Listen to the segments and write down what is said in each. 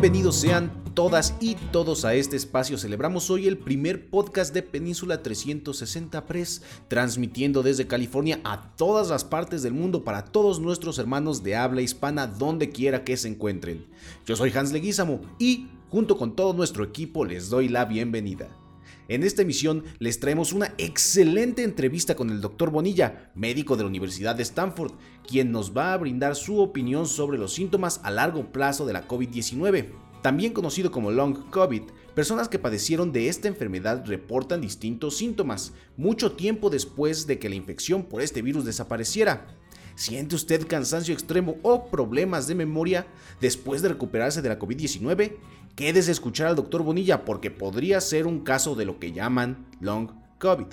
Bienvenidos sean todas y todos a este espacio. Celebramos hoy el primer podcast de Península 360 Press, transmitiendo desde California a todas las partes del mundo para todos nuestros hermanos de habla hispana, donde quiera que se encuentren. Yo soy Hans Leguizamo y, junto con todo nuestro equipo, les doy la bienvenida. En esta emisión les traemos una excelente entrevista con el Dr. Bonilla, médico de la Universidad de Stanford, quien nos va a brindar su opinión sobre los síntomas a largo plazo de la COVID-19 también conocido como long COVID, personas que padecieron de esta enfermedad reportan distintos síntomas mucho tiempo después de que la infección por este virus desapareciera. ¿Siente usted cansancio extremo o problemas de memoria después de recuperarse de la COVID-19? Quédese a escuchar al doctor Bonilla porque podría ser un caso de lo que llaman long COVID.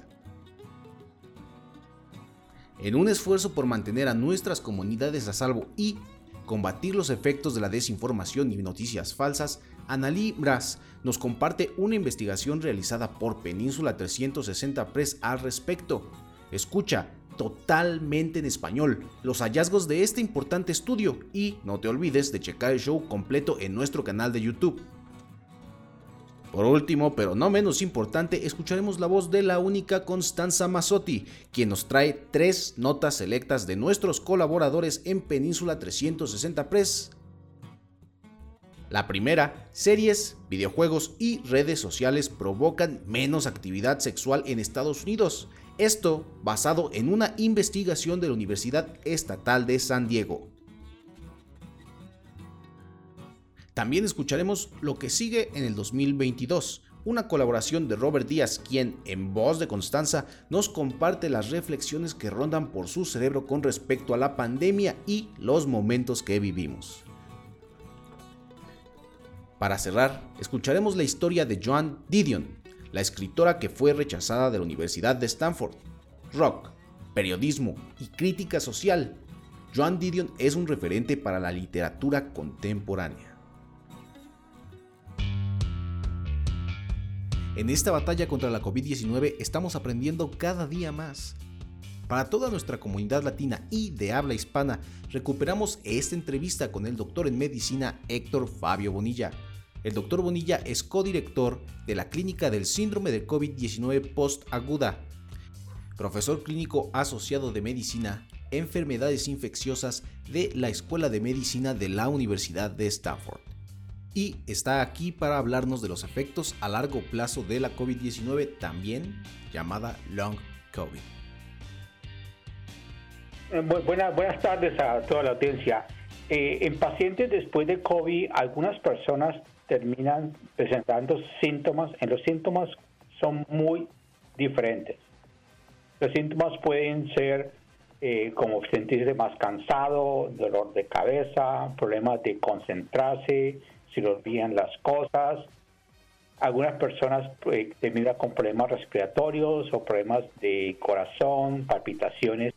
En un esfuerzo por mantener a nuestras comunidades a salvo y combatir los efectos de la desinformación y noticias falsas, Analí Bras nos comparte una investigación realizada por Península 360 Press al respecto. Escucha totalmente en español los hallazgos de este importante estudio y no te olvides de checar el show completo en nuestro canal de YouTube. Por último, pero no menos importante, escucharemos la voz de la única Constanza Mazzotti, quien nos trae tres notas selectas de nuestros colaboradores en Península 360 Press. La primera, series, videojuegos y redes sociales provocan menos actividad sexual en Estados Unidos. Esto basado en una investigación de la Universidad Estatal de San Diego. También escucharemos lo que sigue en el 2022, una colaboración de Robert Díaz, quien, en voz de Constanza, nos comparte las reflexiones que rondan por su cerebro con respecto a la pandemia y los momentos que vivimos. Para cerrar, escucharemos la historia de Joan Didion, la escritora que fue rechazada de la Universidad de Stanford. Rock, periodismo y crítica social. Joan Didion es un referente para la literatura contemporánea. En esta batalla contra la COVID-19 estamos aprendiendo cada día más. Para toda nuestra comunidad latina y de habla hispana, recuperamos esta entrevista con el doctor en medicina Héctor Fabio Bonilla. El doctor Bonilla es codirector de la Clínica del Síndrome de COVID-19 Post-Aguda, profesor clínico asociado de medicina, enfermedades infecciosas de la Escuela de Medicina de la Universidad de Stanford y está aquí para hablarnos de los efectos a largo plazo de la COVID-19, también llamada Long COVID. Eh, buenas, tardes a toda la audiencia. Eh, en pacientes después de COVID, algunas personas terminan presentando síntomas. En los síntomas son muy diferentes. Los síntomas pueden ser eh, como sentirse más cansado, dolor de cabeza, problemas de concentrarse, si lo olvidan las cosas. Algunas personas pues, terminan con problemas respiratorios o problemas de corazón, palpitaciones.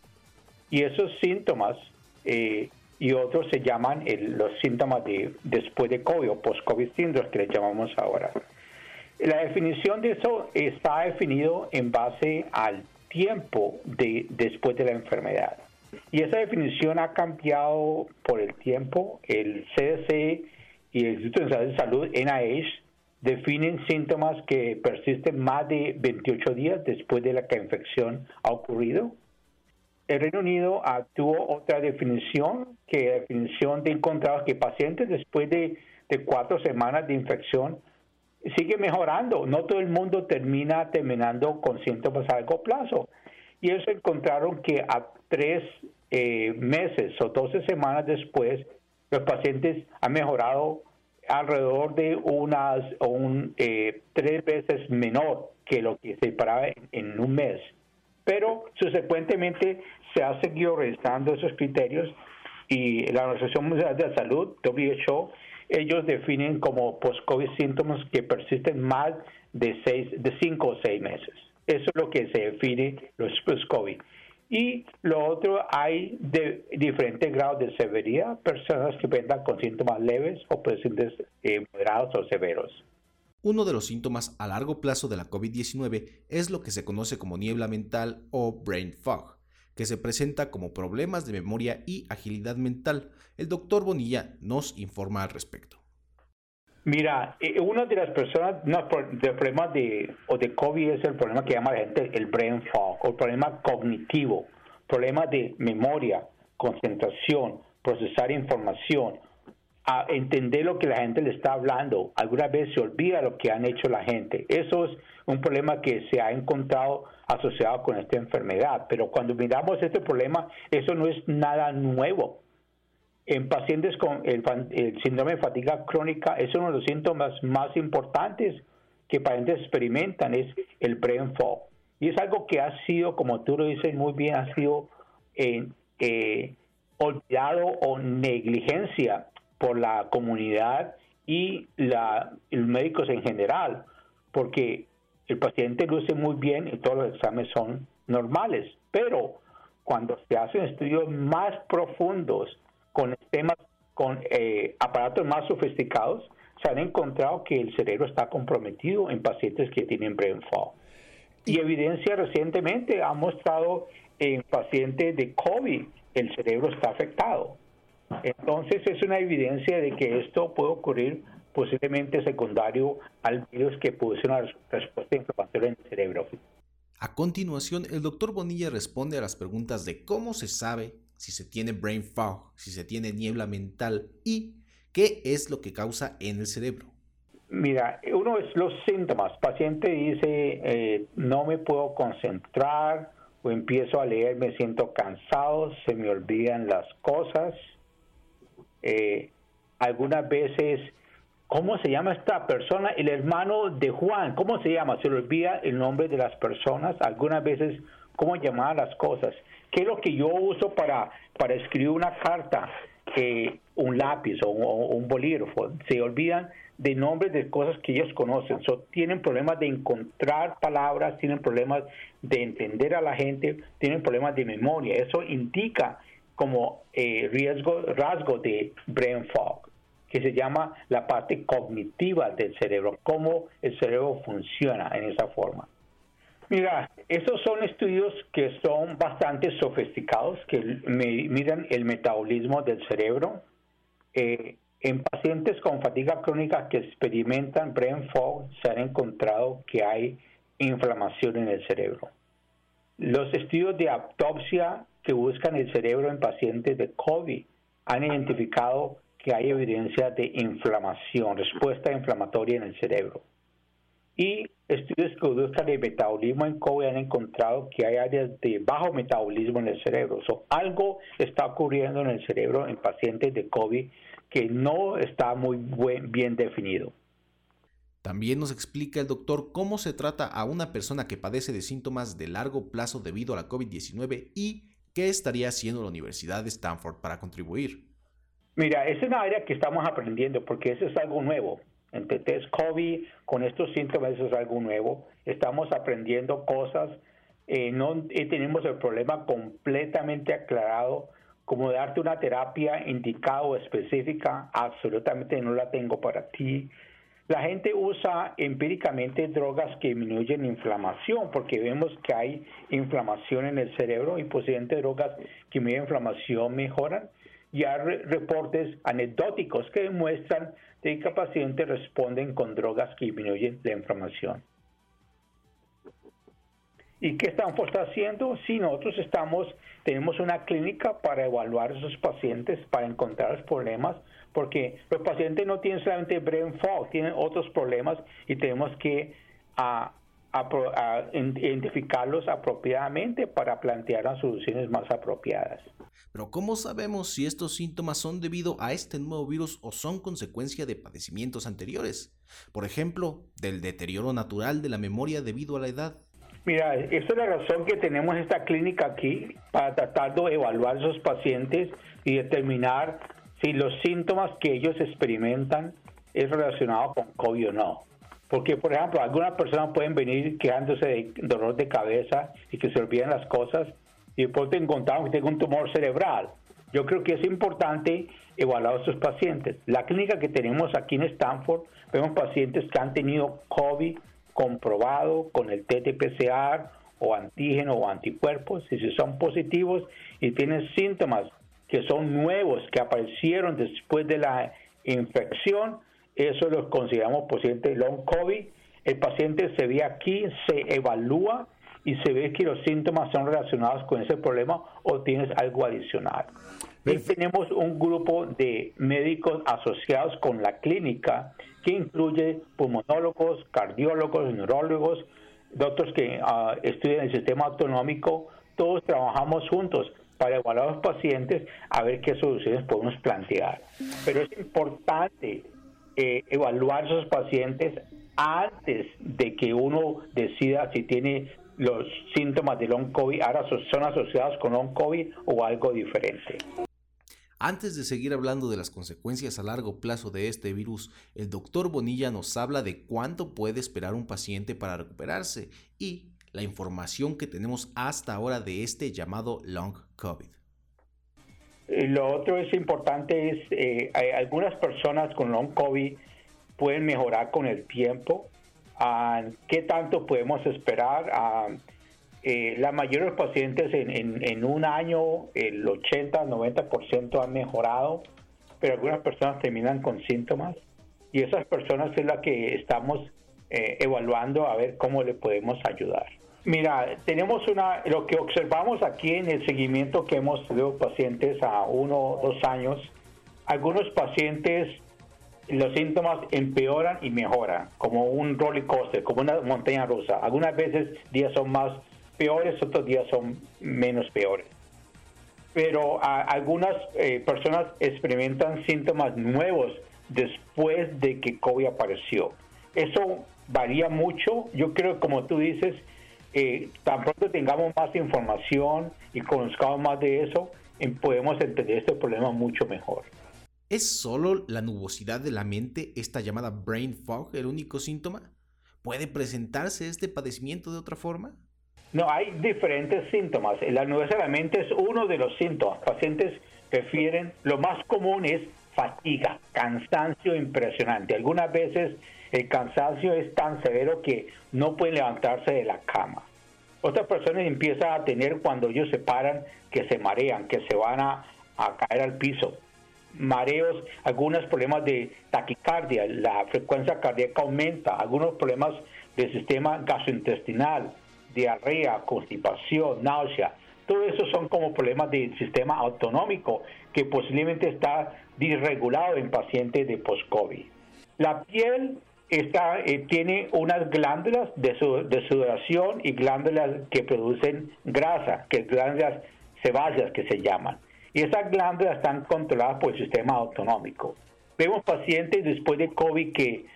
Y esos síntomas eh, y otros se llaman los síntomas de después de COVID o post-COVID syndrome que le llamamos ahora. La definición de eso está definido en base al tiempo de después de la enfermedad. Y esa definición ha cambiado por el tiempo. El CDC y el Instituto Nacional de Salud, NIH, definen síntomas que persisten más de 28 días después de la que la infección ha ocurrido. El Reino Unido tuvo otra definición, que la definición de encontrar que pacientes después de, de cuatro semanas de infección sigue mejorando. No todo el mundo termina terminando con síntomas a largo plazo. Y ellos encontraron que a tres eh, meses o 12 semanas después, los pacientes han mejorado alrededor de unas un, eh, tres veces menor que lo que se paraba en, un mes. Pero subsecuentemente se ha seguido revisando esos criterios y la Organización Mundial de la Salud, WHO, ellos definen como post-COVID síntomas que persisten más de, seis, de cinco o seis meses. Eso es lo que se define los post-COVID. Y lo otro, hay de diferentes grados de severidad, personas que vendan con síntomas leves o pacientes eh, moderados o severos. Uno de los síntomas a largo plazo de la COVID-19 es lo que se conoce como niebla mental o brain fog, que se presenta como problemas de memoria y agilidad mental. El doctor Bonilla nos informa al respecto. Mira, eh, una de las personas no, de problemas de, o de COVID es el problema que llama la gente el brain fog, o el problema cognitivo, problemas de memoria, concentración, procesar información, entender lo que la gente le está hablando. Algunas veces se olvida lo que han hecho la gente. Eso es un problema que se ha encontrado asociado con esta enfermedad. Pero cuando miramos este problema, eso no es nada nuevo en pacientes con el, síndrome de fatiga crónica es uno de los síntomas más importantes que pacientes experimentan, es el brain fog. Y es algo que ha sido, como tú lo dices muy bien, ha sido eh, eh, olvidado o negligencia por la comunidad y la, los médicos en general, porque el paciente luce muy bien y todos los exámenes son normales, pero cuando se hacen estudios más profundos con temas, con eh, aparatos más sofisticados, se han encontrado que el cerebro está comprometido en pacientes que tienen brain fog. Y evidencia recientemente ha mostrado en pacientes de COVID el cerebro está afectado. Entonces es una evidencia de que esto puede ocurrir posiblemente secundario al virus que produce una respuesta inflamatoria en el cerebro. A continuación, el doctor Bonilla responde a las preguntas de cómo se sabe si se tiene brain fog, si se tiene niebla mental y qué es lo que causa en el cerebro. Mira, uno es los síntomas. Paciente dice, eh, no me puedo concentrar o empiezo a leer, me siento cansado, se me olvidan las cosas. Eh, algunas veces, ¿cómo se llama esta persona? El hermano de Juan, ¿cómo se llama? Se le olvida el nombre de las personas. Algunas veces, ¿cómo llamar las cosas? ¿Qué es lo que yo uso para, para escribir una carta? Un lápiz o, un bolígrafo. Se olvidan de nombres de cosas que ellos conocen. tienen problemas de encontrar palabras, tienen problemas de entender a la gente, tienen problemas de memoria. Eso indica como eh, riesgo, rasgo de brain fog, que se llama la parte cognitiva del cerebro, cómo el cerebro funciona en esa forma. Mira, esos son estudios que son bastante sofisticados, que miran el metabolismo del cerebro. Eh, en pacientes con fatiga crónica que experimentan brain fog se han encontrado que hay inflamación en el cerebro. Los estudios de autopsia que buscan el cerebro en pacientes de COVID han identificado que hay evidencia de inflamación, respuesta inflamatoria en el cerebro. Y estudios que buscan el metabolismo en COVID han encontrado que hay áreas de bajo metabolismo en el cerebro. So, algo está ocurriendo en el cerebro en pacientes de COVID que no está muy bien definido. También nos explica el doctor cómo se trata a una persona que padece de síntomas de largo plazo debido a la COVID-19 y qué estaría haciendo la Universidad de Stanford para contribuir. Mira, es una área que estamos aprendiendo porque eso es algo nuevo. Entre test COVID, con estos síntomas, eso es algo nuevo. Estamos aprendiendo cosas. Eh, no eh, tenemos el problema completamente aclarado. Como darte una terapia indicada o específica, absolutamente no la tengo para ti. La gente usa empíricamente drogas que disminuyen inflamación, porque vemos que hay inflamación en el cerebro y posiblemente drogas que disminuyen inflamación mejoran. Y hay reportes anecdóticos que demuestran de que pacientes responden con drogas que disminuyen la inflamación. ¿Y qué estamos haciendo? Si nosotros estamos, tenemos una clínica para evaluar a esos pacientes, para encontrar problemas, porque los pacientes no tienen solamente brain fog, tienen otros problemas y tenemos que a, identificarlos apropiadamente para plantear las soluciones más apropiadas. Pero ¿cómo sabemos si estos síntomas son debido a este nuevo virus o son consecuencia de padecimientos anteriores? Por ejemplo, del deterioro natural de la memoria debido a la edad. Mira, esa es la razón que tenemos esta clínica aquí para tratar de evaluar a esos pacientes y determinar si los síntomas que ellos experimentan es relacionado con COVID o no. Porque, por ejemplo, algunas personas pueden venir quejándose de dolor de cabeza y que se olviden las cosas y después te encontramos que tienen un tumor cerebral. Yo creo que es importante evaluar a estos pacientes. La clínica que tenemos aquí en Stanford, vemos pacientes que han tenido COVID comprobado con el TTPCR o antígeno o anticuerpos, y si son positivos y tienen síntomas que son nuevos, que aparecieron después de la infección, eso los consideramos pacientes long COVID. El paciente se ve aquí, se evalúa y se ve que los síntomas son relacionados con ese problema o tienes algo adicional. Y tenemos un grupo de médicos asociados con la clínica que incluye pulmonólogos, cardiólogos, neurólogos, doctores que ah, estudian el sistema autonómico. Todos trabajamos juntos para evaluar a los pacientes a ver qué soluciones podemos plantear. Pero es importante eh, evaluar a esos pacientes antes de que uno decida si tiene los síntomas de long COVID ahora son asociados con long COVID o algo diferente. Antes de seguir hablando de las consecuencias a largo plazo de este virus, el doctor Bonilla nos habla de cuánto puede esperar un paciente para recuperarse y la información que tenemos hasta ahora de este llamado long COVID. Eh, lo otro es importante es eh, algunas personas con long COVID pueden mejorar con el tiempo. Ah, ¿Qué tanto podemos esperar? Ah, eh, la mayoría de los pacientes en, un año, el 80-90% han mejorado, pero algunas personas terminan con síntomas y esas personas es la que estamos eh, evaluando a ver cómo le podemos ayudar. Mira, tenemos una, lo que observamos aquí en el seguimiento que hemos tenido pacientes a uno o dos años, algunos pacientes los síntomas empeoran y mejoran, como un roller coaster, como una montaña rusa. Algunas veces días son más peores, otros días son menos peores. Pero algunas eh, personas experimentan síntomas nuevos después de que COVID apareció. Eso varía mucho. Yo creo, como tú dices, eh, tan pronto tengamos más información y conozcamos más de eso, podemos entender este problema mucho mejor. ¿Es solo la nubosidad de la mente, esta llamada brain fog, el único síntoma? ¿Puede presentarse este padecimiento de otra forma? No, hay diferentes síntomas. La nubosidad de la mente es uno de los síntomas. Pacientes prefieren, lo más común es fatiga, cansancio impresionante. Algunas veces el cansancio es tan severo que no pueden levantarse de la cama. Otras personas empiezan a tener cuando ellos se paran que se marean, que se van a caer al piso mareos, algunos problemas de taquicardia, la frecuencia cardíaca aumenta, algunos problemas del sistema gastrointestinal, diarrea, constipación, náusea. Todo eso son como problemas del sistema autonómico que posiblemente está disregulado en pacientes de post-COVID. La piel está, eh, tiene unas glándulas de, sudoración y glándulas que producen grasa, que glándulas sebáceas que se llaman y esas glándulas están controladas por el sistema autonómico. Vemos pacientes después de COVID que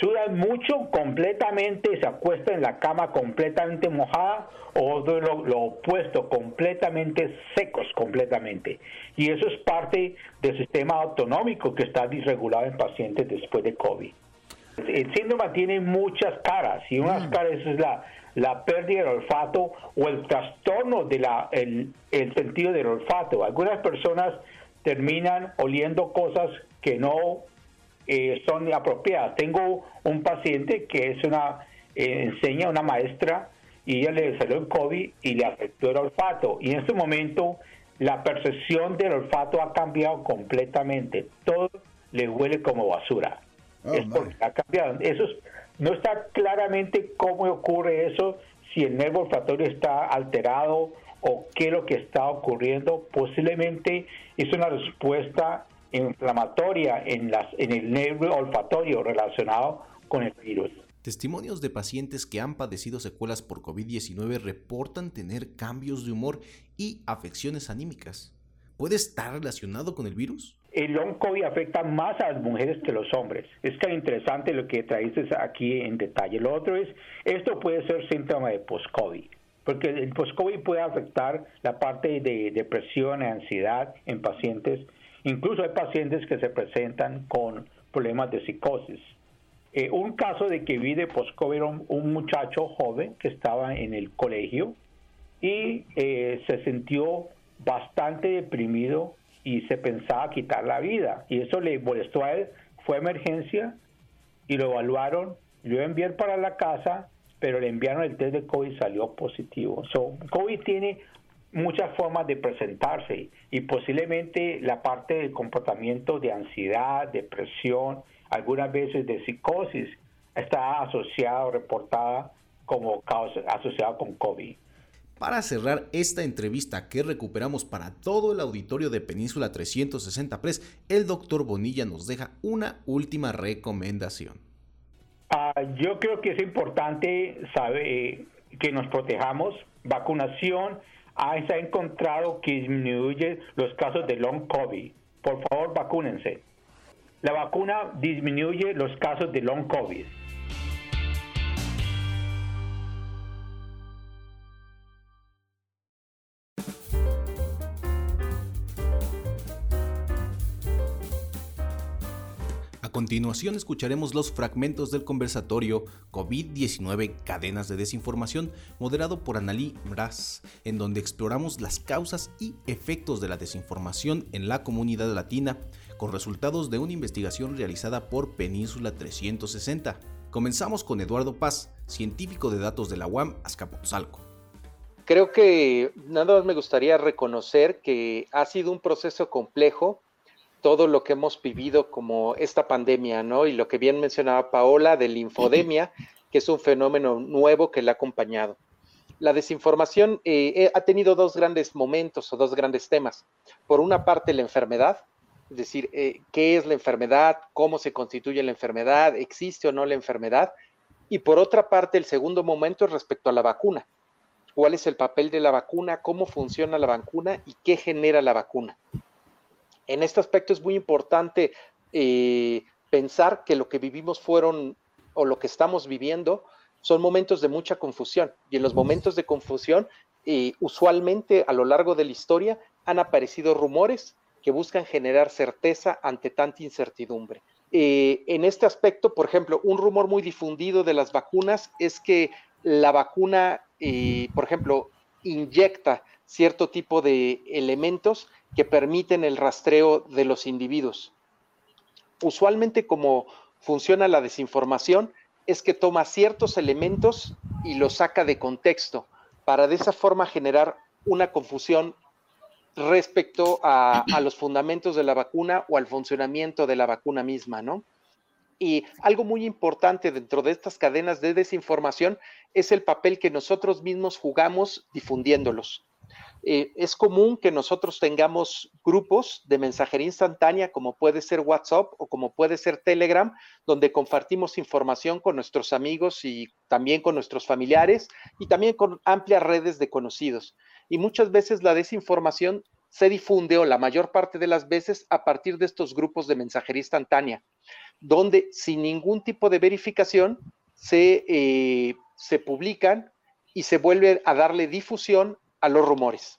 sudan mucho completamente, se acuestan en la cama completamente mojada o lo, opuesto, completamente secos completamente. Y eso es parte del sistema autonómico que está disregulado en pacientes después de COVID. El síndrome tiene muchas caras y unas mm. caras es la la pérdida del olfato o el trastorno del el sentido del olfato. Algunas personas terminan oliendo cosas que no eh, son apropiadas. Tengo un paciente que es una eh, enseña una maestra y ella le salió el COVID y le afectó el olfato. Y en este momento la percepción del olfato ha cambiado completamente. Todo le huele como basura. Oh, es porque ha cambiado. Eso es no está claramente cómo ocurre eso, si el nervio olfatorio está alterado o qué es lo que está ocurriendo. Posiblemente es una respuesta inflamatoria en, las, en el nervio olfatorio relacionado con el virus. Testimonios de pacientes que han padecido secuelas por COVID-19 reportan tener cambios de humor y afecciones anímicas. ¿Puede estar relacionado con el virus? El long COVID afecta más a las mujeres que a los hombres. Es tan interesante lo que traíste aquí en detalle. Lo otro es, esto puede ser síntoma de post-COVID, porque el post-COVID puede afectar la parte de depresión ansiedad en pacientes. Incluso hay pacientes que se presentan con problemas de psicosis. Eh, un caso de que vi de post-COVID un, muchacho joven que estaba en el colegio y eh, se sintió bastante deprimido y se pensaba quitar la vida. Y eso le molestó a él. Fue emergencia y lo evaluaron. Yo envié para la casa, pero le enviaron el test de COVID y salió positivo. So, COVID tiene muchas formas de presentarse y posiblemente la parte del comportamiento de ansiedad, depresión, algunas veces de psicosis, está asociada o reportada como causa, asociada con COVID. Para cerrar esta entrevista que recuperamos para todo el auditorio de Península 360 Press, el doctor Bonilla nos deja una última recomendación. Ah, yo creo que es importante saber eh, que nos protejamos. Vacunación ah, se ha encontrado que disminuye los casos de long COVID. Por favor, vacúnense. La vacuna disminuye los casos de long COVID. Continuación escucharemos los fragmentos del conversatorio COVID-19 Cadenas de Desinformación, moderado por Analí Bras, en donde exploramos las causas y efectos de la desinformación en la comunidad latina, con resultados de una investigación realizada por Península 360. Comenzamos con Eduardo Paz, científico de datos de la UAM Azcapotzalco. Creo que nada más me gustaría reconocer que ha sido un proceso complejo todo lo que hemos vivido como esta pandemia, ¿no? Y lo que bien mencionaba Paola de la infodemia, que es un fenómeno nuevo que le ha acompañado. La desinformación eh, eh, ha tenido dos grandes momentos o dos grandes temas. Por una parte, la enfermedad, es decir, eh, qué es la enfermedad, cómo se constituye la enfermedad, existe o no la enfermedad. Y por otra parte, el segundo momento es respecto a la vacuna. ¿Cuál es el papel de la vacuna? ¿Cómo funciona la vacuna? ¿Y qué genera la vacuna? En este aspecto es muy importante eh, pensar que lo que vivimos fueron, o lo que estamos viviendo, son momentos de mucha confusión. Y en los momentos de confusión, eh, usualmente a lo largo de la historia han aparecido rumores que buscan generar certeza ante tanta incertidumbre. Eh, en este aspecto, por ejemplo, un rumor muy difundido de las vacunas es que la vacuna, por ejemplo, inyecta cierto tipo de elementos que permiten el rastreo de los individuos. Usualmente como funciona la desinformación es que toma ciertos elementos y los saca de contexto para de esa forma generar una confusión respecto a, los fundamentos de la vacuna o al funcionamiento de la vacuna misma, ¿no? Y algo muy importante dentro de estas cadenas de desinformación es el papel que nosotros mismos jugamos difundiéndolos. Eh, es común que nosotros tengamos grupos de mensajería instantánea, como puede ser WhatsApp o como puede ser Telegram, donde compartimos información con nuestros amigos y también con nuestros familiares y también con amplias redes de conocidos. Y muchas veces la desinformación se difunde o la mayor parte de las veces a partir de estos grupos de mensajería instantánea, donde sin ningún tipo de verificación se, eh, se publican y se vuelve a darle difusión a los rumores.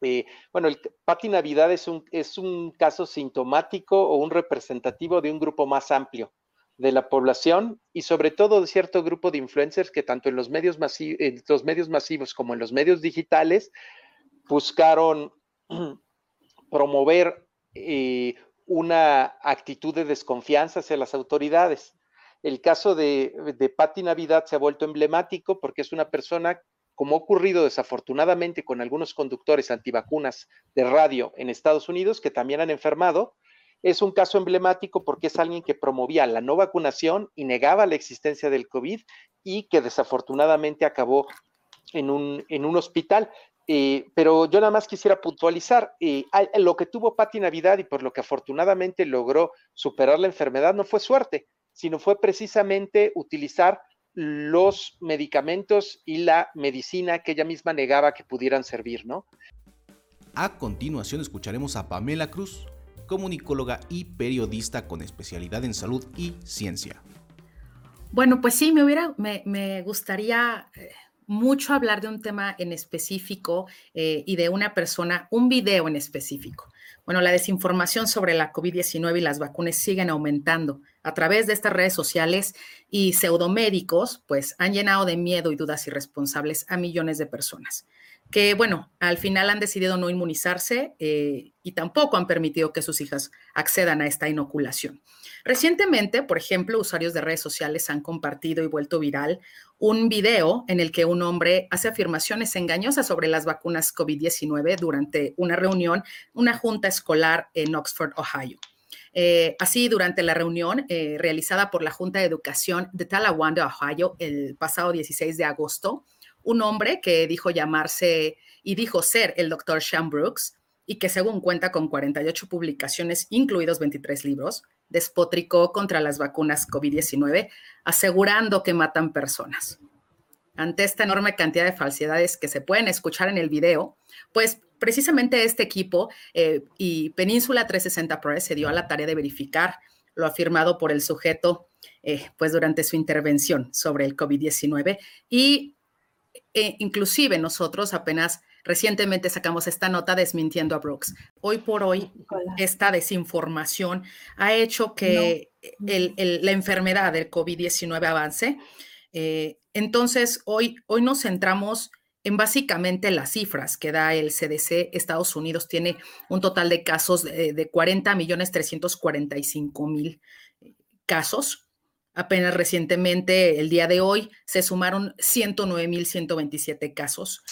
Eh, bueno, el Pati Navidad es un, es un caso sintomático o un representativo de un grupo más amplio de la población y sobre todo de cierto grupo de influencers que tanto en los medios, en los medios masivos como en los medios digitales buscaron promover eh, una actitud de desconfianza hacia las autoridades. El caso de, de Patti Navidad se ha vuelto emblemático porque es una persona, como ha ocurrido desafortunadamente con algunos conductores antivacunas de radio en Estados Unidos, que también han enfermado, es un caso emblemático porque es alguien que promovía la no vacunación y negaba la existencia del COVID y que desafortunadamente acabó en un, hospital. Eh, pero yo nada más quisiera puntualizar, eh, lo que tuvo Pati Navidad y por lo que afortunadamente logró superar la enfermedad no fue suerte, sino fue precisamente utilizar los medicamentos y la medicina que ella misma negaba que pudieran servir, ¿no? A continuación escucharemos a Pamela Cruz, comunicóloga y periodista con especialidad en salud y ciencia. Bueno, pues sí, me hubiera, me, gustaría eh, mucho hablar de un tema en específico eh, y de una persona, un video en específico, Bueno, la desinformación sobre la COVID-19 y las vacunas siguen aumentando. A través de estas redes sociales y pseudomédicos, pues han llenado de miedo y dudas irresponsables a millones de personas que, bueno, al final han decidido no inmunizarse eh, y tampoco han permitido que sus hijas accedan a esta inoculación. Recientemente, por ejemplo, usuarios de redes sociales han compartido y vuelto viral un video en el que un hombre hace afirmaciones engañosas sobre las vacunas COVID-19 durante una reunión, una junta escolar en Oxford, Ohio. Eh, así, durante la reunión eh, realizada por la Junta de Educación de Talawanda, Ohio, el pasado 16 de agosto, un hombre que dijo llamarse y dijo ser el doctor Sean Brooks y que según cuenta con 48 publicaciones, incluidos 23 libros, despotricó contra las vacunas COVID-19, asegurando que matan personas. Ante esta enorme cantidad de falsedades que se pueden escuchar en el video, pues precisamente este equipo eh, y Península 360 Press se dio a la tarea de verificar lo afirmado por el sujeto eh, pues durante su intervención sobre el COVID-19 y e inclusive nosotros apenas recientemente sacamos esta nota desmintiendo a Brooks. Hoy por hoy, esta desinformación ha hecho que la enfermedad del COVID-19 avance. Eh, entonces, hoy, hoy nos centramos en básicamente las cifras que da el CDC. Estados Unidos tiene un total de casos de, de 40 millones 345 mil casos Apenas recientemente, el día de hoy, se sumaron 109.127 casos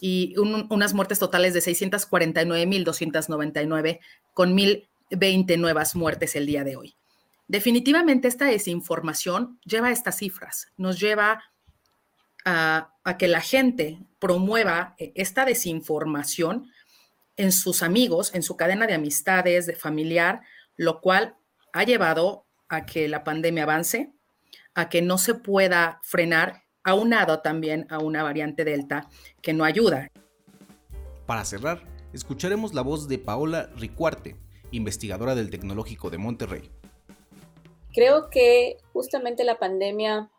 y unas muertes totales de 649.299 con 1.020 nuevas muertes el día de hoy. Definitivamente esta desinformación lleva estas cifras, nos lleva a, a que la gente promueva eh, esta desinformación en sus amigos, en su cadena de amistades, de familiar, lo cual ha llevado a que la pandemia avance, a que no se pueda frenar, aunado también a una variante Delta que no ayuda. Para cerrar, escucharemos la voz de Paola Ricuarte, investigadora del Tecnológico de Monterrey. Creo que justamente la pandemia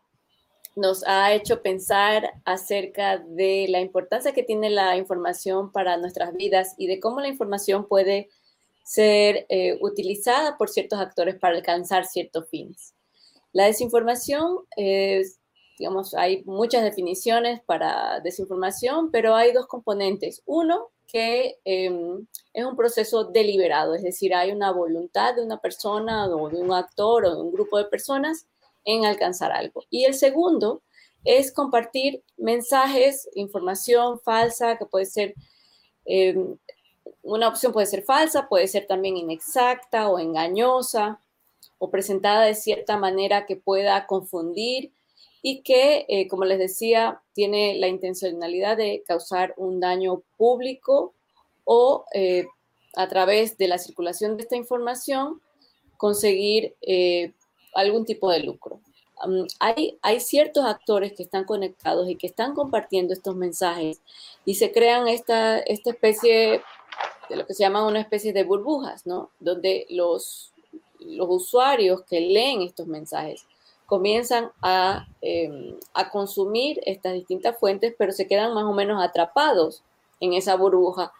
nos ha hecho pensar acerca de la importancia que tiene la información para nuestras vidas y de cómo la información puede ser eh, utilizada por ciertos actores para alcanzar ciertos fines. La desinformación es, digamos, hay muchas definiciones para desinformación, pero hay dos componentes. Uno, que em, es un proceso deliberado, es decir, hay una voluntad de una persona o de un actor o de un grupo de personas en alcanzar algo. Y el segundo es compartir mensajes, información falsa, que puede ser, em, una opción puede ser falsa, puede ser también inexacta o engañosa, o presentada de cierta manera que pueda confundir y que, eh, como les decía, tiene la intencionalidad de causar un daño público o eh, a través de la circulación de esta información conseguir eh, algún tipo de lucro. Hay, hay ciertos actores que están conectados y que están compartiendo estos mensajes y se crean esta, esta especie de lo que se llama una especie de burbujas, ¿no? Donde los, los usuarios que leen estos mensajes comienzan em, a, consumir estas distintas fuentes, pero se quedan más o menos atrapados en esa burbuja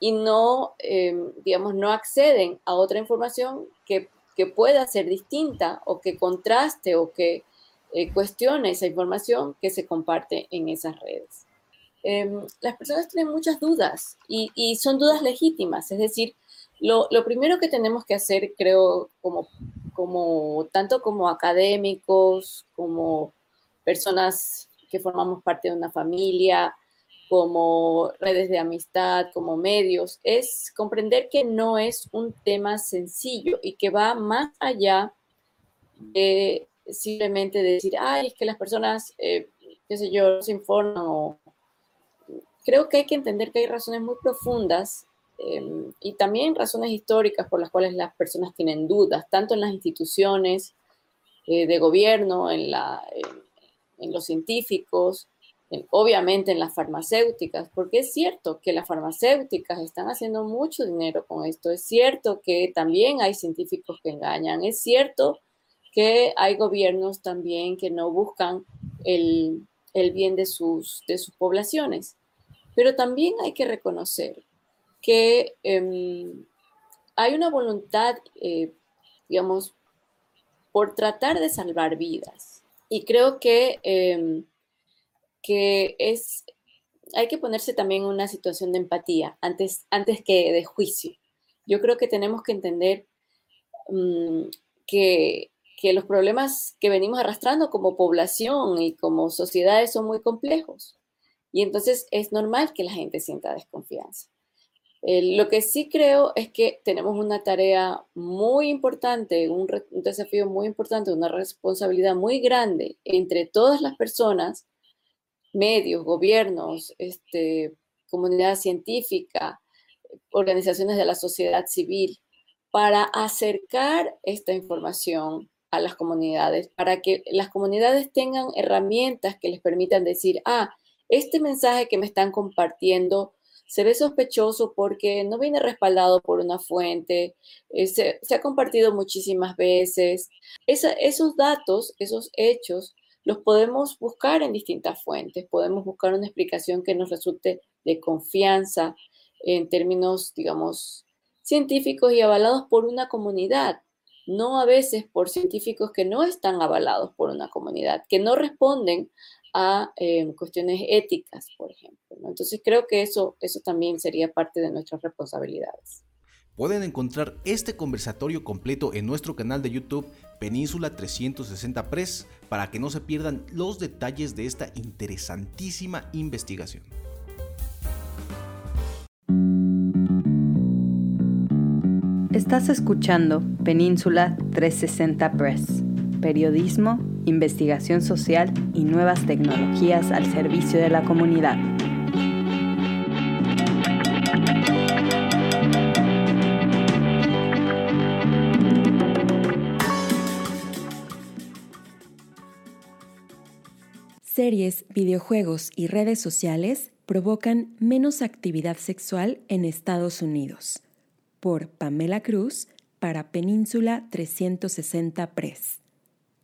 y no, em, digamos, no acceden a otra información que, pueda ser distinta o que contraste o que eh, cuestione esa información que se comparte en esas redes. Em, las personas tienen muchas dudas y, son dudas legítimas, es decir, lo, primero que tenemos que hacer, creo, como, tanto como académicos, como personas que formamos parte de una familia, como redes de amistad, como medios, es comprender que no es un tema sencillo y que va más allá de simplemente decir, ay, es que las personas, eh, qué sé yo, se informan. Creo que hay que entender que hay razones muy profundas Em, y también razones históricas por las cuales las personas tienen dudas, tanto en las instituciones eh, de gobierno, en, la, en, los científicos, obviamente en las farmacéuticas, porque es cierto que las farmacéuticas están haciendo mucho dinero con esto, es cierto que también hay científicos que engañan, es cierto que hay gobiernos también que no buscan el, el bien de sus, de sus poblaciones, pero también hay que reconocer que em, hay una voluntad, eh, digamos, por tratar de salvar vidas. Y creo que, em, que es, hay que ponerse también en una situación de empatía antes, antes que de juicio. Yo creo que tenemos que entender mm, que, que los problemas que venimos arrastrando como población y como sociedades son muy complejos. Y entonces es normal que la gente sienta desconfianza. Lo que sí creo es que tenemos una tarea muy importante, un, desafío muy importante, una responsabilidad muy grande entre todas las personas, medios, gobiernos, este, comunidad científica, organizaciones de la sociedad civil, para acercar esta información a las comunidades, para que las comunidades tengan herramientas que les permitan decir, ah, este mensaje que me están compartiendo se ve sospechoso porque no viene respaldado por una fuente, eh, se, ha compartido muchísimas veces. esos datos, esos hechos, los podemos buscar en distintas fuentes, podemos buscar una explicación que nos resulte de confianza en términos, digamos, científicos y avalados por una comunidad, no a veces por científicos que no están avalados por una comunidad, que no responden a em, cuestiones éticas, por ejemplo. Entonces creo que eso, eso también sería parte de nuestras responsabilidades. Pueden encontrar este conversatorio completo en nuestro canal de YouTube Península 360 Press para que no se pierdan los detalles de esta interesantísima investigación. Estás escuchando Península 360 Press, periodismo investigación social y nuevas tecnologías al servicio de la comunidad. Series, videojuegos y redes sociales provocan menos actividad sexual en Estados Unidos. Por Pamela Cruz para Península 360 Press.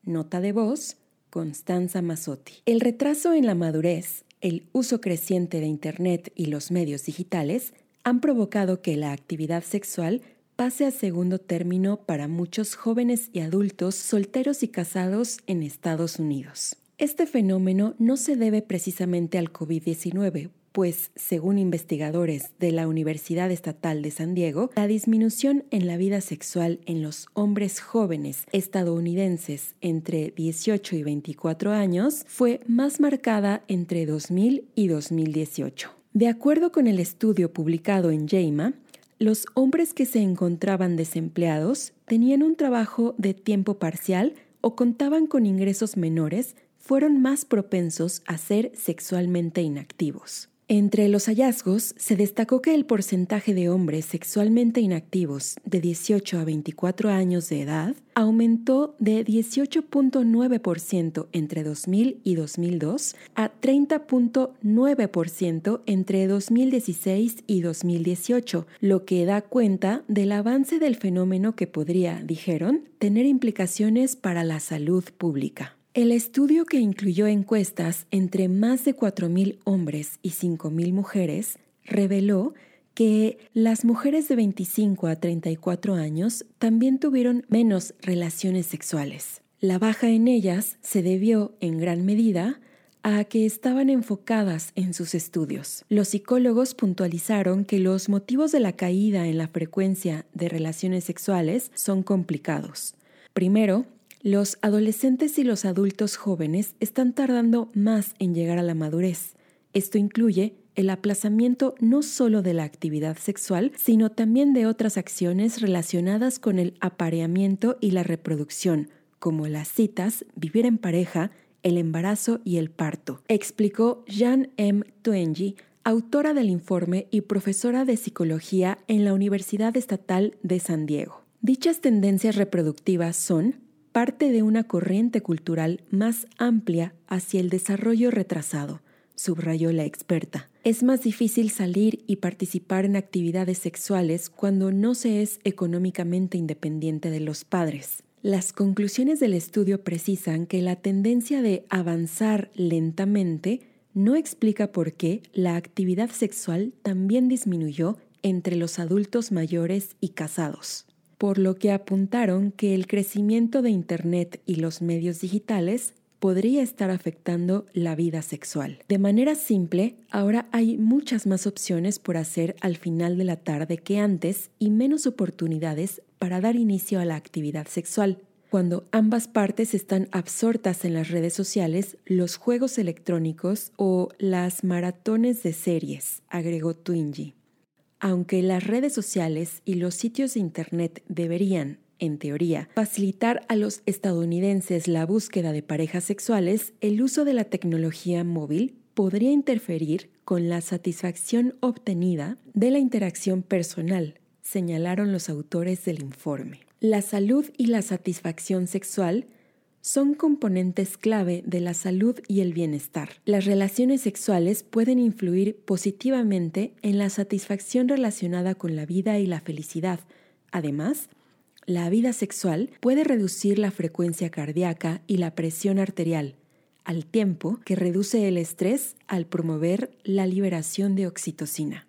Nota de voz, Constanza Mazzotti. El retraso en la madurez, el uso creciente de Internet y los medios digitales han provocado que la actividad sexual pase a segundo término para muchos jóvenes y adultos solteros y casados en Estados Unidos. Este fenómeno no se debe precisamente al COVID-19, pues, según investigadores de la Universidad Estatal de San Diego, la disminución en la vida sexual en los hombres jóvenes estadounidenses entre 18 y 24 años fue más marcada entre 2000 y 2018. De acuerdo con el estudio publicado en JAMA, los hombres que se encontraban desempleados tenían un trabajo de tiempo parcial o contaban con ingresos menores fueron más propensos a ser sexualmente inactivos. Entre los hallazgos se destacó que el porcentaje de hombres sexualmente inactivos de 18 a 24 años de edad aumentó de 18.9% entre 2000 y 2002 a 30.9% entre 2016 y 2018, lo que da cuenta del avance del fenómeno que podría, dijeron, tener implicaciones para la salud pública. El estudio que incluyó encuestas entre más de 4.000 hombres y 5.000 mujeres reveló que las mujeres de 25 a 34 años también tuvieron menos relaciones sexuales. La baja en ellas se debió en gran medida a que estaban enfocadas en sus estudios. Los psicólogos puntualizaron que los motivos de la caída en la frecuencia de relaciones sexuales son complicados. Primero, los adolescentes y los adultos jóvenes están tardando más en llegar a la madurez. Esto incluye el aplazamiento no solo de la actividad sexual, sino también de otras acciones relacionadas con el apareamiento y la reproducción, como las citas, vivir en pareja, el embarazo y el parto, explicó Jean M. Twengy, autora del informe y profesora de psicología en la Universidad Estatal de San Diego. Dichas tendencias reproductivas son parte de una corriente cultural más amplia hacia el desarrollo retrasado, subrayó la experta. Es más difícil salir y participar en actividades sexuales cuando no se es económicamente independiente de los padres. Las conclusiones del estudio precisan que la tendencia de avanzar lentamente no explica por qué la actividad sexual también disminuyó entre los adultos mayores y casados, por lo que apuntaron que el crecimiento de Internet y los medios digitales podría estar afectando la vida sexual. De manera simple, ahora hay muchas más opciones por hacer al final de la tarde que antes y menos oportunidades para dar inicio a la actividad sexual. Cuando ambas partes están absortas en las redes sociales, los juegos electrónicos o las maratones de series, agregó Twingy. Aunque las redes sociales y los sitios de Internet deberían, en teoría, facilitar a los estadounidenses la búsqueda de parejas sexuales, el uso de la tecnología móvil podría interferir con la satisfacción obtenida de la interacción personal, señalaron los autores del informe. La salud y la satisfacción sexual son componentes clave de la salud y el bienestar. Las relaciones sexuales pueden influir positivamente en la satisfacción relacionada con la vida y la felicidad. Además, la vida sexual puede reducir la frecuencia cardíaca y la presión arterial, al tiempo que reduce el estrés al promover la liberación de oxitocina.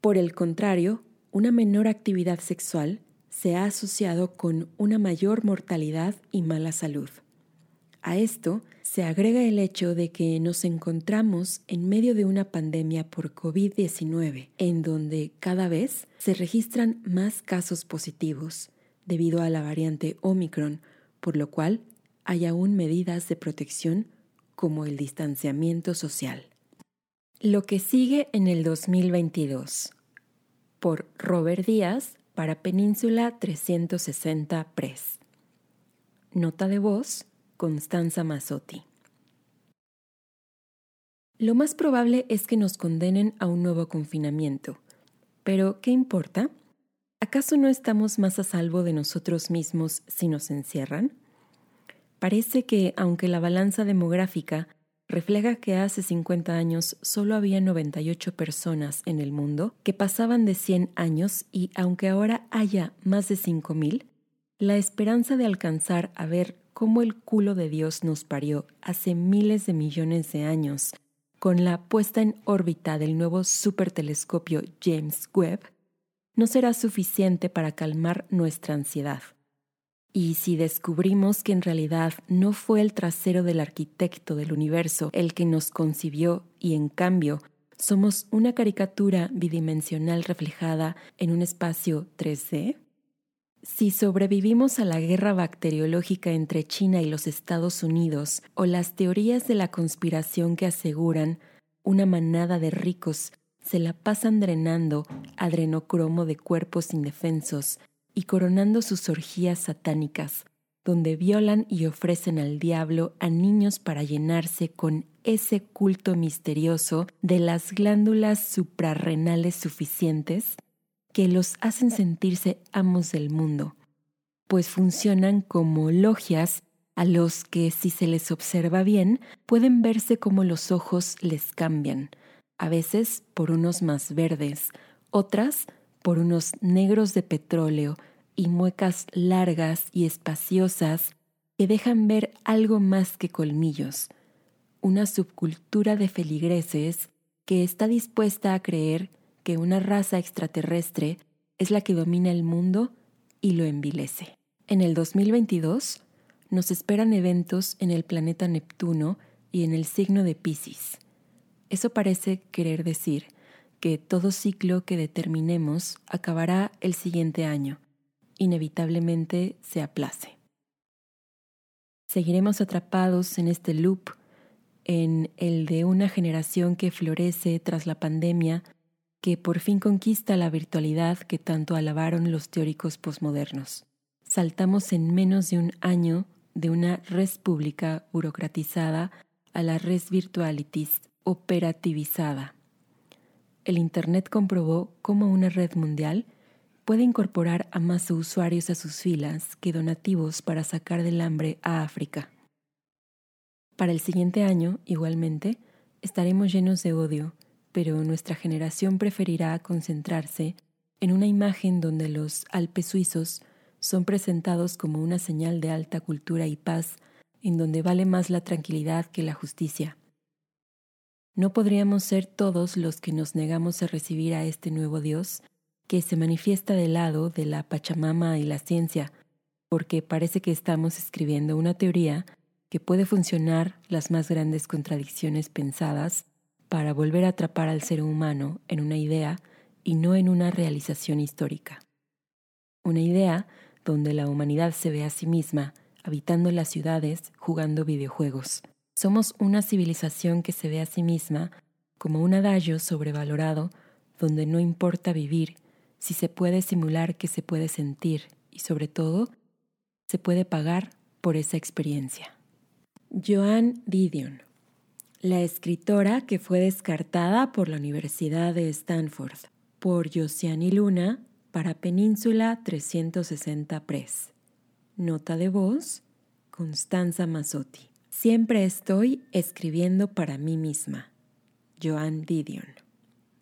Por el contrario, una menor actividad sexual se ha asociado con una mayor mortalidad y mala salud. A esto se agrega el hecho de que nos encontramos en medio de una pandemia por COVID-19, en donde cada vez se registran más casos positivos, debido a la variante Omicron, por lo cual hay aún medidas de protección como el distanciamiento social. Lo que sigue en el 2022. Por Robert Díaz para Península 360 Press. Nota de voz, Constanza Mazzotti. Lo más probable es que nos condenen a un nuevo confinamiento. Pero, ¿qué importa? ¿Acaso no estamos más a salvo de nosotros mismos si nos encierran? Parece que, aunque la balanza demográfica refleja que hace 50 años solo había 98 personas en el mundo que pasaban de 100 años y aunque ahora haya más de 5.000, la esperanza de alcanzar a ver cómo el culo de Dios nos parió hace miles de millones de años con la puesta en órbita del nuevo supertelescopio James Webb no será suficiente para calmar nuestra ansiedad. Y si descubrimos que en realidad no fue el trasero del arquitecto del universo el que nos concibió y en cambio somos una caricatura bidimensional reflejada en un espacio 3D? Si sobrevivimos a la guerra bacteriológica entre China y los Estados Unidos o las teorías de la conspiración que aseguran una manada de ricos se la pasan drenando adrenocromo de cuerpos indefensos y coronando sus orgías satánicas, donde violan y ofrecen al diablo a niños para llenarse con ese culto misterioso de las glándulas suprarrenales suficientes que los hacen sentirse amos del mundo, pues funcionan como logias a los que si se les observa bien pueden verse como los ojos les cambian, a veces por unos más verdes, otras por unos negros de petróleo y muecas largas y espaciosas que dejan ver algo más que colmillos, una subcultura de feligreses que está dispuesta a creer que una raza extraterrestre es la que domina el mundo y lo envilece. En el 2022 nos esperan eventos en el planeta Neptuno y en el signo de Pisces eso parece querer decir que todo ciclo que determinemos acabará el siguiente año, inevitablemente se aplace. Seguiremos atrapados en este loop, en el de una generación que florece tras la pandemia, que por fin conquista la virtualidad que tanto alabaron los teóricos posmodernos. Saltamos en menos de un año de una res pública burocratizada a la res virtualitis operativizada. El Internet comprobó cómo una red mundial puede incorporar a más usuarios a sus filas que donativos para sacar del hambre a África. Para el siguiente año, igualmente, estaremos llenos de odio, pero nuestra generación preferirá concentrarse en una imagen donde los Alpes suizos son presentados como una señal de alta cultura y paz, en donde vale más la tranquilidad que la justicia. ¿No podríamos ser todos los que nos negamos a recibir a este nuevo Dios que se manifiesta del lado de la Pachamama y la ciencia, porque parece que estamos escribiendo una teoría que puede funcionar las más grandes contradicciones pensadas para volver a atrapar al ser humano en una idea y no en una realización histórica. Una idea donde la humanidad se ve a sí misma habitando las ciudades, jugando videojuegos. Somos una civilización que se ve a sí misma como un adagio sobrevalorado donde no importa vivir si se puede simular que se puede sentir y sobre todo se puede pagar por esa experiencia. Joan Didion, la escritora que fue descartada por la Universidad de Stanford por Josiani Luna para Península 360 Press. Nota de voz, Constanza Mazzotti. Siempre estoy escribiendo para mí misma. Joan Didion.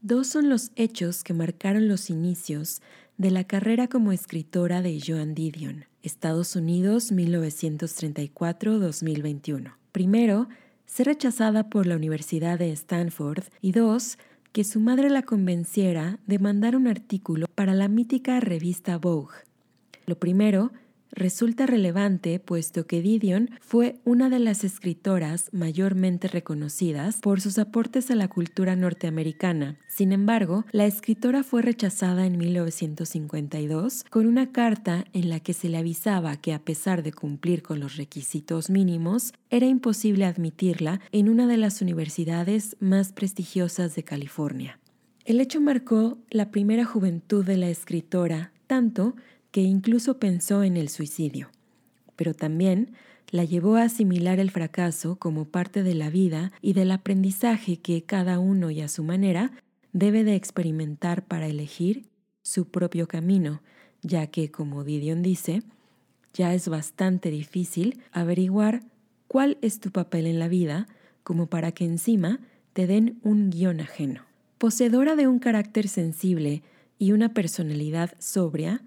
Dos son los hechos que marcaron los inicios de la carrera como escritora de Joan Didion, Estados Unidos 1934-2021. Primero, ser rechazada por la Universidad de Stanford y dos, que su madre la convenciera de mandar un artículo para la mítica revista Vogue. Lo primero resulta relevante puesto que Didion fue una de las escritoras mayormente reconocidas por sus aportes a la cultura norteamericana. Sin embargo, la escritora fue rechazada en 1952 con una carta en la que se le avisaba que a pesar de cumplir con los requisitos mínimos, era imposible admitirla en una de las universidades más prestigiosas de California. El hecho marcó la primera juventud de la escritora, tanto que incluso pensó en el suicidio, pero también la llevó a asimilar el fracaso como parte de la vida y del aprendizaje que cada uno y a su manera debe de experimentar para elegir su propio camino, ya que, como Didion dice, ya es bastante difícil averiguar cuál es tu papel en la vida como para que encima te den un guion ajeno. Poseedora de un carácter sensible y una personalidad sobria,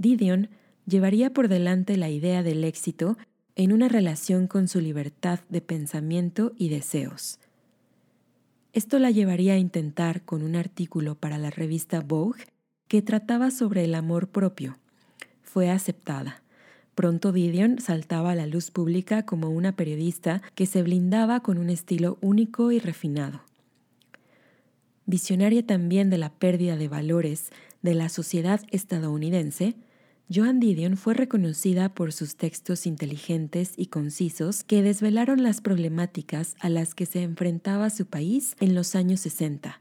Didion llevaría por delante la idea del éxito en una relación con su libertad de pensamiento y deseos. Esto la llevaría a intentar con un artículo para la revista Vogue que trataba sobre el amor propio. Fue aceptada. Pronto Didion saltaba a la luz pública como una periodista que se blindaba con un estilo único y refinado. Visionaria también de la pérdida de valores de la sociedad estadounidense, Joan Didion fue reconocida por sus textos inteligentes y concisos que desvelaron las problemáticas a las que se enfrentaba su país en los años 60.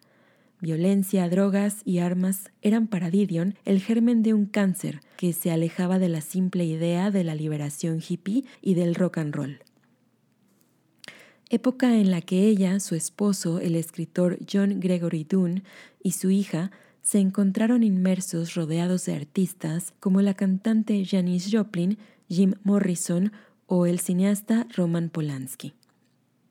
Violencia, drogas y armas eran para Didion el germen de un cáncer que se alejaba de la simple idea de la liberación hippie y del rock and roll. Época en la que ella, su esposo, el escritor John Gregory Dunn, y su hija se encontraron inmersos rodeados de artistas como la cantante Janis Joplin, Jim Morrison o el cineasta Roman Polanski.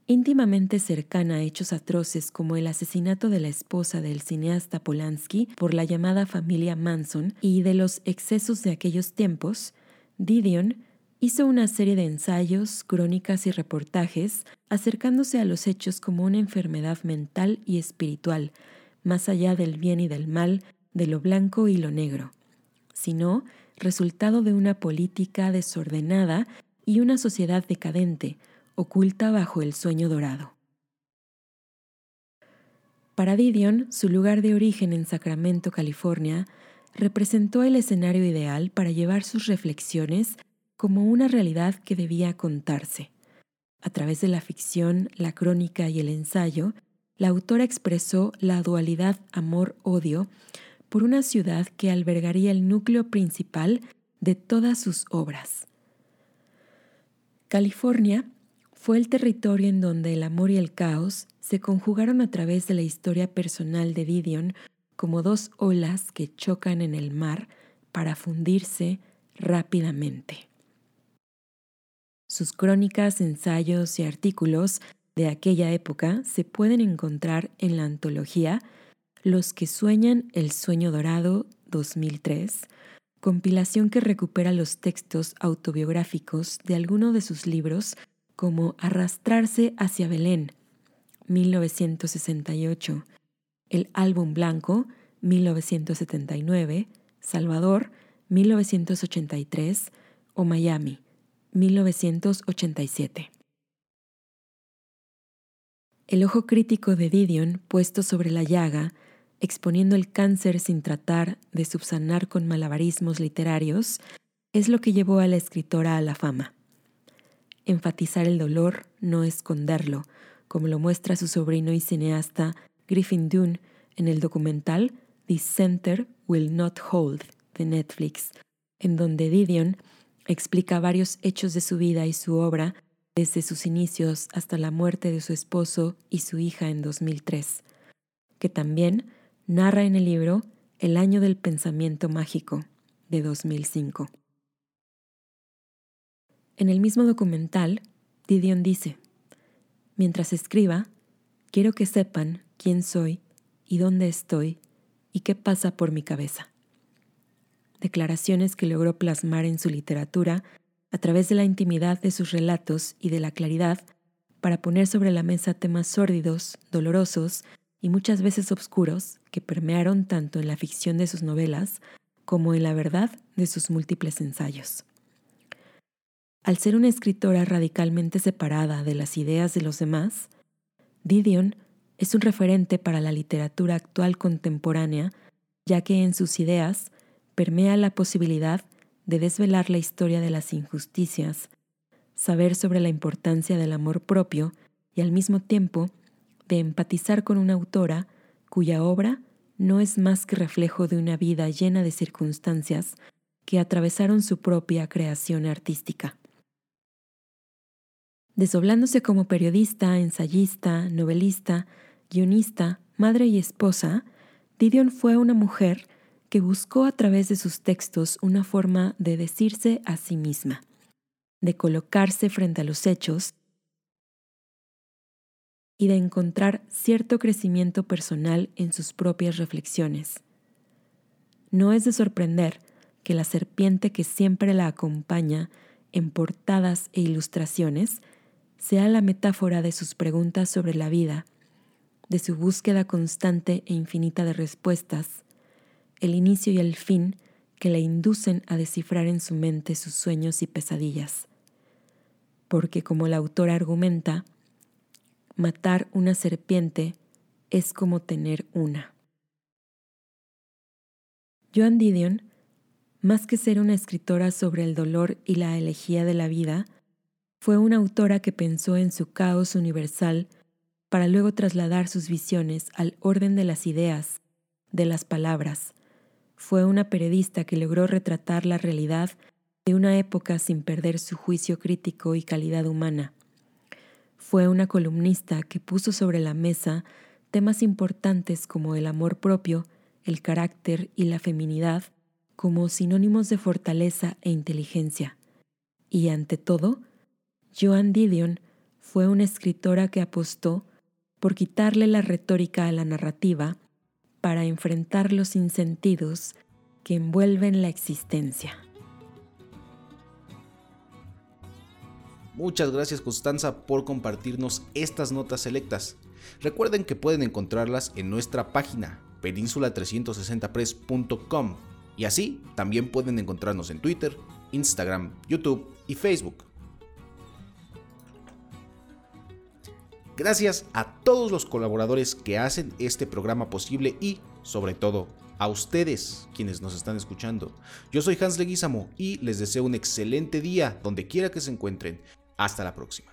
Íntimamente cercana a hechos atroces como el asesinato de la esposa del cineasta Polanski por la llamada familia Manson y de los excesos de aquellos tiempos, Didion hizo una serie de ensayos, crónicas y reportajes acercándose a los hechos como una enfermedad mental y espiritual, más allá del bien y del mal, de lo blanco y lo negro, sino resultado de una política desordenada y una sociedad decadente, oculta bajo el sueño dorado. Para Didion, su lugar de origen en Sacramento, California, representó el escenario ideal para llevar sus reflexiones como una realidad que debía contarse. A través de la ficción, la crónica y el ensayo, la autora expresó la dualidad amor-odio por una ciudad que albergaría el núcleo principal de todas sus obras. California fue el territorio en donde el amor y el caos se conjugaron a través de la historia personal de Didion como dos olas que chocan en el mar para fundirse rápidamente. Sus crónicas, ensayos y artículos de aquella época se pueden encontrar en la antología Los que sueñan el sueño dorado 2003, compilación que recupera los textos autobiográficos de algunos de sus libros como Arrastrarse hacia Belén, 1968, El álbum blanco, 1979, Salvador, 1983 o Miami, 1987. El ojo crítico de Didion puesto sobre la llaga, exponiendo el cáncer sin tratar de subsanar con malabarismos literarios, es lo que llevó a la escritora a la fama. Enfatizar el dolor, no esconderlo, como lo muestra su sobrino y cineasta Griffin Dunne en el documental The Center Will Not Hold de Netflix, en donde Didion explica varios hechos de su vida y su obra desde sus inicios hasta la muerte de su esposo y su hija en 2003, que también narra en el libro El año del pensamiento mágico de 2005. En el mismo documental, Didion dice, Mientras escriba, quiero que sepan quién soy y dónde estoy y qué pasa por mi cabeza. Declaraciones que logró plasmar en su literatura a través de la intimidad de sus relatos y de la claridad para poner sobre la mesa temas sórdidos, dolorosos y muchas veces oscuros que permearon tanto en la ficción de sus novelas como en la verdad de sus múltiples ensayos. Al ser una escritora radicalmente separada de las ideas de los demás, Didion es un referente para la literatura actual contemporánea, ya que en sus ideas permea la posibilidad de desvelar la historia de las injusticias, saber sobre la importancia del amor propio y al mismo tiempo de empatizar con una autora cuya obra no es más que reflejo de una vida llena de circunstancias que atravesaron su propia creación artística. Desdoblándose como periodista, ensayista, novelista, guionista, madre y esposa, Didion fue una mujer que buscó a través de sus textos una forma de decirse a sí misma, de colocarse frente a los hechos y de encontrar cierto crecimiento personal en sus propias reflexiones. No es de sorprender que la serpiente que siempre la acompaña en portadas e ilustraciones sea la metáfora de sus preguntas sobre la vida de su búsqueda constante e infinita de respuestas, el inicio y el fin que le inducen a descifrar en su mente sus sueños y pesadillas. Porque como la autora argumenta, matar una serpiente es como tener una. Joan Didion, más que ser una escritora sobre el dolor y la elegía de la vida, fue una autora que pensó en su caos universal para luego trasladar sus visiones al orden de las ideas, de las palabras. Fue una periodista que logró retratar la realidad de una época sin perder su juicio crítico y calidad humana. Fue una columnista que puso sobre la mesa temas importantes como el amor propio, el carácter y la feminidad como sinónimos de fortaleza e inteligencia. Y ante todo, Joan Didion fue una escritora que apostó por quitarle la retórica a la narrativa para enfrentar los insentidos que envuelven la existencia. Muchas gracias Constanza por compartirnos estas notas selectas. Recuerden que pueden encontrarlas en nuestra página peninsula360press.com y así también pueden encontrarnos en Twitter, Instagram, YouTube y Facebook. Gracias a todos los colaboradores que hacen este programa posible y, sobre todo, a ustedes quienes nos están escuchando. Yo soy Hans Leguizamo y les deseo un excelente día donde quiera que se encuentren. Hasta la próxima.